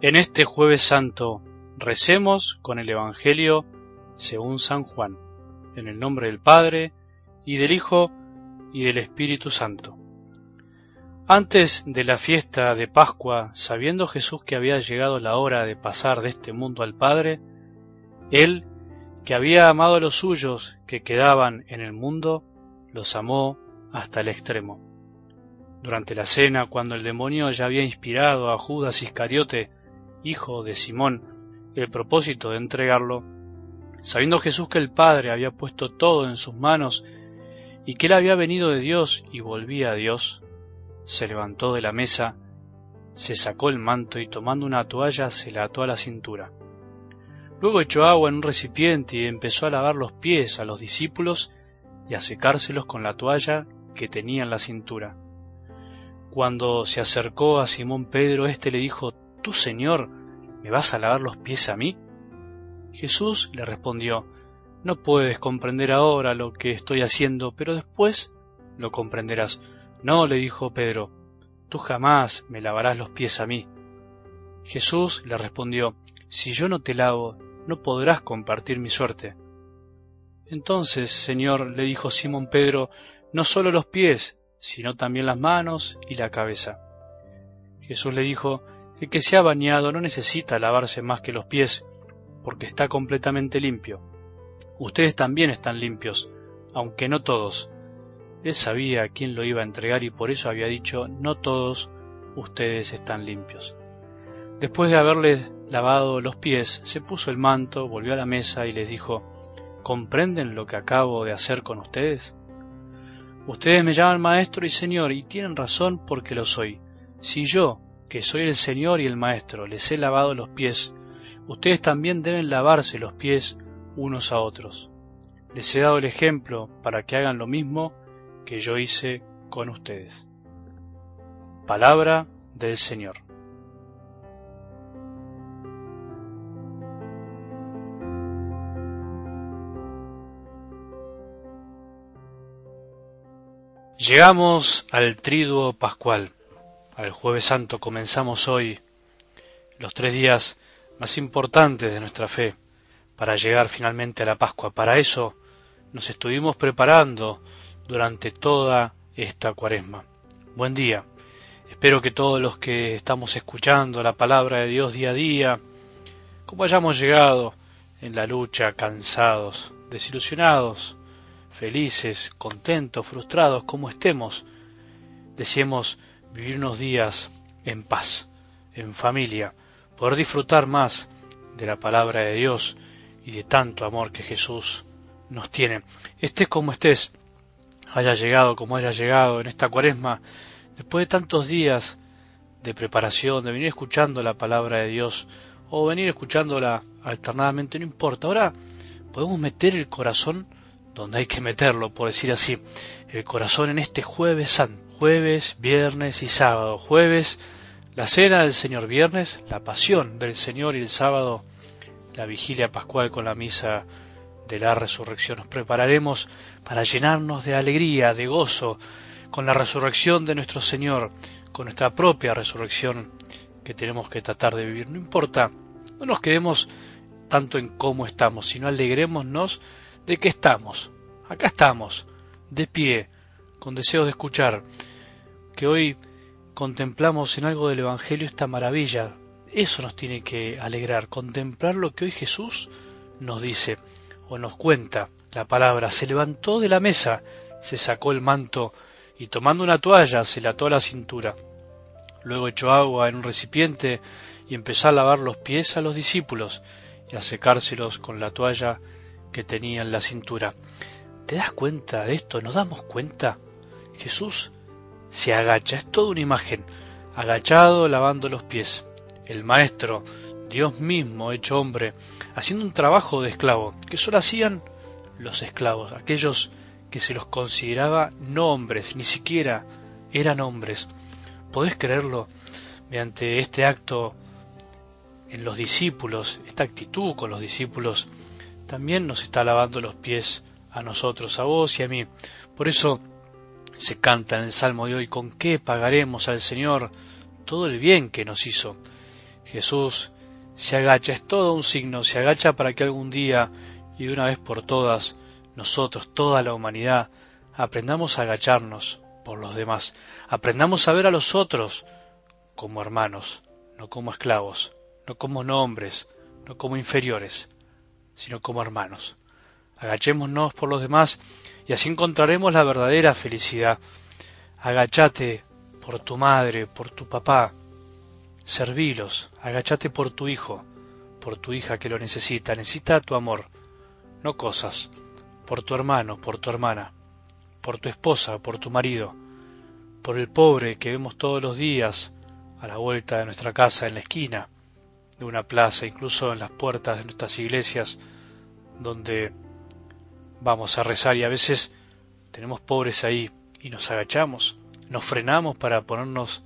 En este jueves santo recemos con el Evangelio según San Juan, en el nombre del Padre, y del Hijo, y del Espíritu Santo. Antes de la fiesta de Pascua, sabiendo Jesús que había llegado la hora de pasar de este mundo al Padre, Él, que había amado a los suyos que quedaban en el mundo, los amó hasta el extremo. Durante la cena, cuando el demonio ya había inspirado a Judas Iscariote, hijo de Simón, el propósito de entregarlo, sabiendo Jesús que el Padre había puesto todo en sus manos y que él había venido de Dios y volvía a Dios, se levantó de la mesa, se sacó el manto y tomando una toalla se la ató a la cintura. Luego echó agua en un recipiente y empezó a lavar los pies a los discípulos y a secárselos con la toalla que tenía en la cintura. Cuando se acercó a Simón Pedro, éste le dijo, ¿Tú, Señor, me vas a lavar los pies a mí? Jesús le respondió, No puedes comprender ahora lo que estoy haciendo, pero después lo comprenderás. No, le dijo Pedro, tú jamás me lavarás los pies a mí. Jesús le respondió, Si yo no te lavo, no podrás compartir mi suerte. Entonces, Señor, le dijo Simón Pedro, no solo los pies, sino también las manos y la cabeza. Jesús le dijo, el que se ha bañado no necesita lavarse más que los pies, porque está completamente limpio. Ustedes también están limpios, aunque no todos. Él sabía a quién lo iba a entregar y por eso había dicho, no todos ustedes están limpios. Después de haberles lavado los pies, se puso el manto, volvió a la mesa y les dijo, ¿comprenden lo que acabo de hacer con ustedes? Ustedes me llaman maestro y señor y tienen razón porque lo soy. Si yo, que soy el Señor y el Maestro, les he lavado los pies, ustedes también deben lavarse los pies unos a otros. Les he dado el ejemplo para que hagan lo mismo que yo hice con ustedes. Palabra del Señor. Llegamos al triduo pascual al jueves santo comenzamos hoy los tres días más importantes de nuestra fe para llegar finalmente a la Pascua. Para eso nos estuvimos preparando durante toda esta cuaresma. Buen día. Espero que todos los que estamos escuchando la palabra de Dios día a día, como hayamos llegado en la lucha, cansados, desilusionados, felices, contentos, frustrados, como estemos, deseemos vivir unos días en paz, en familia, poder disfrutar más de la palabra de Dios y de tanto amor que Jesús nos tiene. Estés como estés, haya llegado como haya llegado en esta cuaresma, después de tantos días de preparación, de venir escuchando la palabra de Dios o venir escuchándola alternadamente, no importa. Ahora podemos meter el corazón donde hay que meterlo, por decir así, el corazón en este jueves santo jueves, viernes y sábado. Jueves, la cena del Señor, viernes, la pasión del Señor y el sábado, la vigilia pascual con la misa de la resurrección. Nos prepararemos para llenarnos de alegría, de gozo, con la resurrección de nuestro Señor, con nuestra propia resurrección que tenemos que tratar de vivir. No importa, no nos quedemos tanto en cómo estamos, sino alegrémonos de que estamos. Acá estamos, de pie, con deseo de escuchar, que hoy contemplamos en algo del Evangelio esta maravilla. Eso nos tiene que alegrar, contemplar lo que hoy Jesús nos dice o nos cuenta. La palabra se levantó de la mesa, se sacó el manto y tomando una toalla se la ató a la cintura. Luego echó agua en un recipiente y empezó a lavar los pies a los discípulos y a secárselos con la toalla que tenía en la cintura. ¿Te das cuenta de esto? ¿Nos damos cuenta? Jesús se agacha, es toda una imagen, agachado lavando los pies. El Maestro, Dios mismo hecho hombre, haciendo un trabajo de esclavo, que solo hacían los esclavos, aquellos que se los consideraba no hombres, ni siquiera eran hombres. ¿Podés creerlo? Mediante este acto en los discípulos, esta actitud con los discípulos, también nos está lavando los pies a nosotros, a vos y a mí. Por eso se canta en el Salmo de hoy, ¿con qué pagaremos al Señor todo el bien que nos hizo? Jesús se agacha, es todo un signo, se agacha para que algún día y de una vez por todas nosotros, toda la humanidad, aprendamos a agacharnos por los demás, aprendamos a ver a los otros como hermanos, no como esclavos, no como nombres, no como inferiores, sino como hermanos. Agachémonos por los demás y así encontraremos la verdadera felicidad. Agachate por tu madre, por tu papá, servilos, agachate por tu hijo, por tu hija que lo necesita, necesita tu amor, no cosas, por tu hermano, por tu hermana, por tu esposa, por tu marido, por el pobre que vemos todos los días a la vuelta de nuestra casa, en la esquina de una plaza, incluso en las puertas de nuestras iglesias, donde vamos a rezar y a veces tenemos pobres ahí y nos agachamos, nos frenamos para ponernos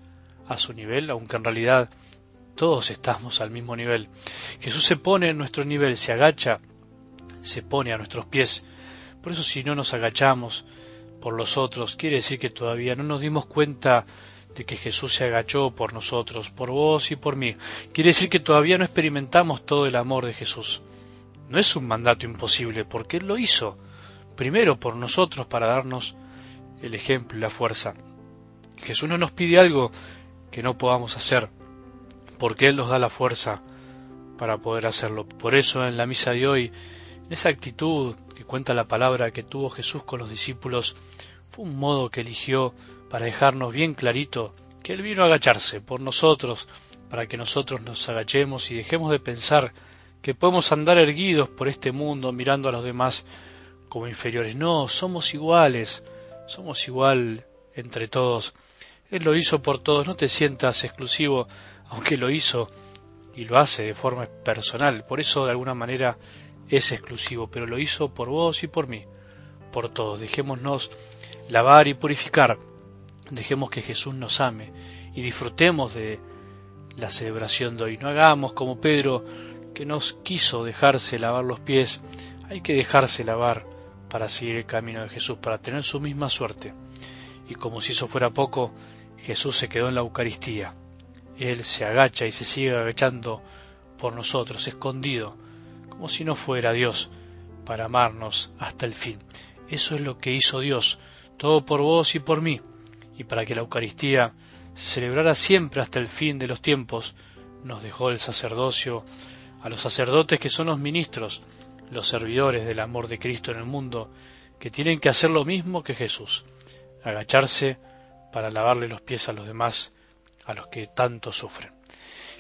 a su nivel, aunque en realidad todos estamos al mismo nivel. Jesús se pone en nuestro nivel, se agacha, se pone a nuestros pies. Por eso si no nos agachamos por los otros, quiere decir que todavía no nos dimos cuenta de que Jesús se agachó por nosotros, por vos y por mí. Quiere decir que todavía no experimentamos todo el amor de Jesús. No es un mandato imposible, porque Él lo hizo, primero por nosotros, para darnos el ejemplo y la fuerza. Jesús no nos pide algo que no podamos hacer, porque Él nos da la fuerza para poder hacerlo. Por eso en la misa de hoy, esa actitud que cuenta la palabra que tuvo Jesús con los discípulos, fue un modo que eligió para dejarnos bien clarito que Él vino a agacharse por nosotros, para que nosotros nos agachemos y dejemos de pensar que podemos andar erguidos por este mundo mirando a los demás como inferiores. No, somos iguales, somos igual entre todos. Él lo hizo por todos, no te sientas exclusivo, aunque lo hizo y lo hace de forma personal, por eso de alguna manera es exclusivo, pero lo hizo por vos y por mí, por todos. Dejémonos lavar y purificar, dejemos que Jesús nos ame y disfrutemos de la celebración de hoy. No hagamos como Pedro que nos quiso dejarse lavar los pies, hay que dejarse lavar para seguir el camino de Jesús, para tener su misma suerte. Y como si eso fuera poco, Jesús se quedó en la Eucaristía. Él se agacha y se sigue agachando por nosotros, escondido, como si no fuera Dios, para amarnos hasta el fin. Eso es lo que hizo Dios, todo por vos y por mí, y para que la Eucaristía se celebrara siempre hasta el fin de los tiempos, nos dejó el sacerdocio a los sacerdotes que son los ministros, los servidores del amor de Cristo en el mundo, que tienen que hacer lo mismo que Jesús, agacharse para lavarle los pies a los demás, a los que tanto sufren.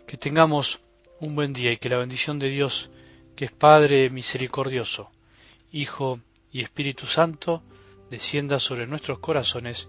Que tengamos un buen día y que la bendición de Dios, que es Padre misericordioso, Hijo y Espíritu Santo, descienda sobre nuestros corazones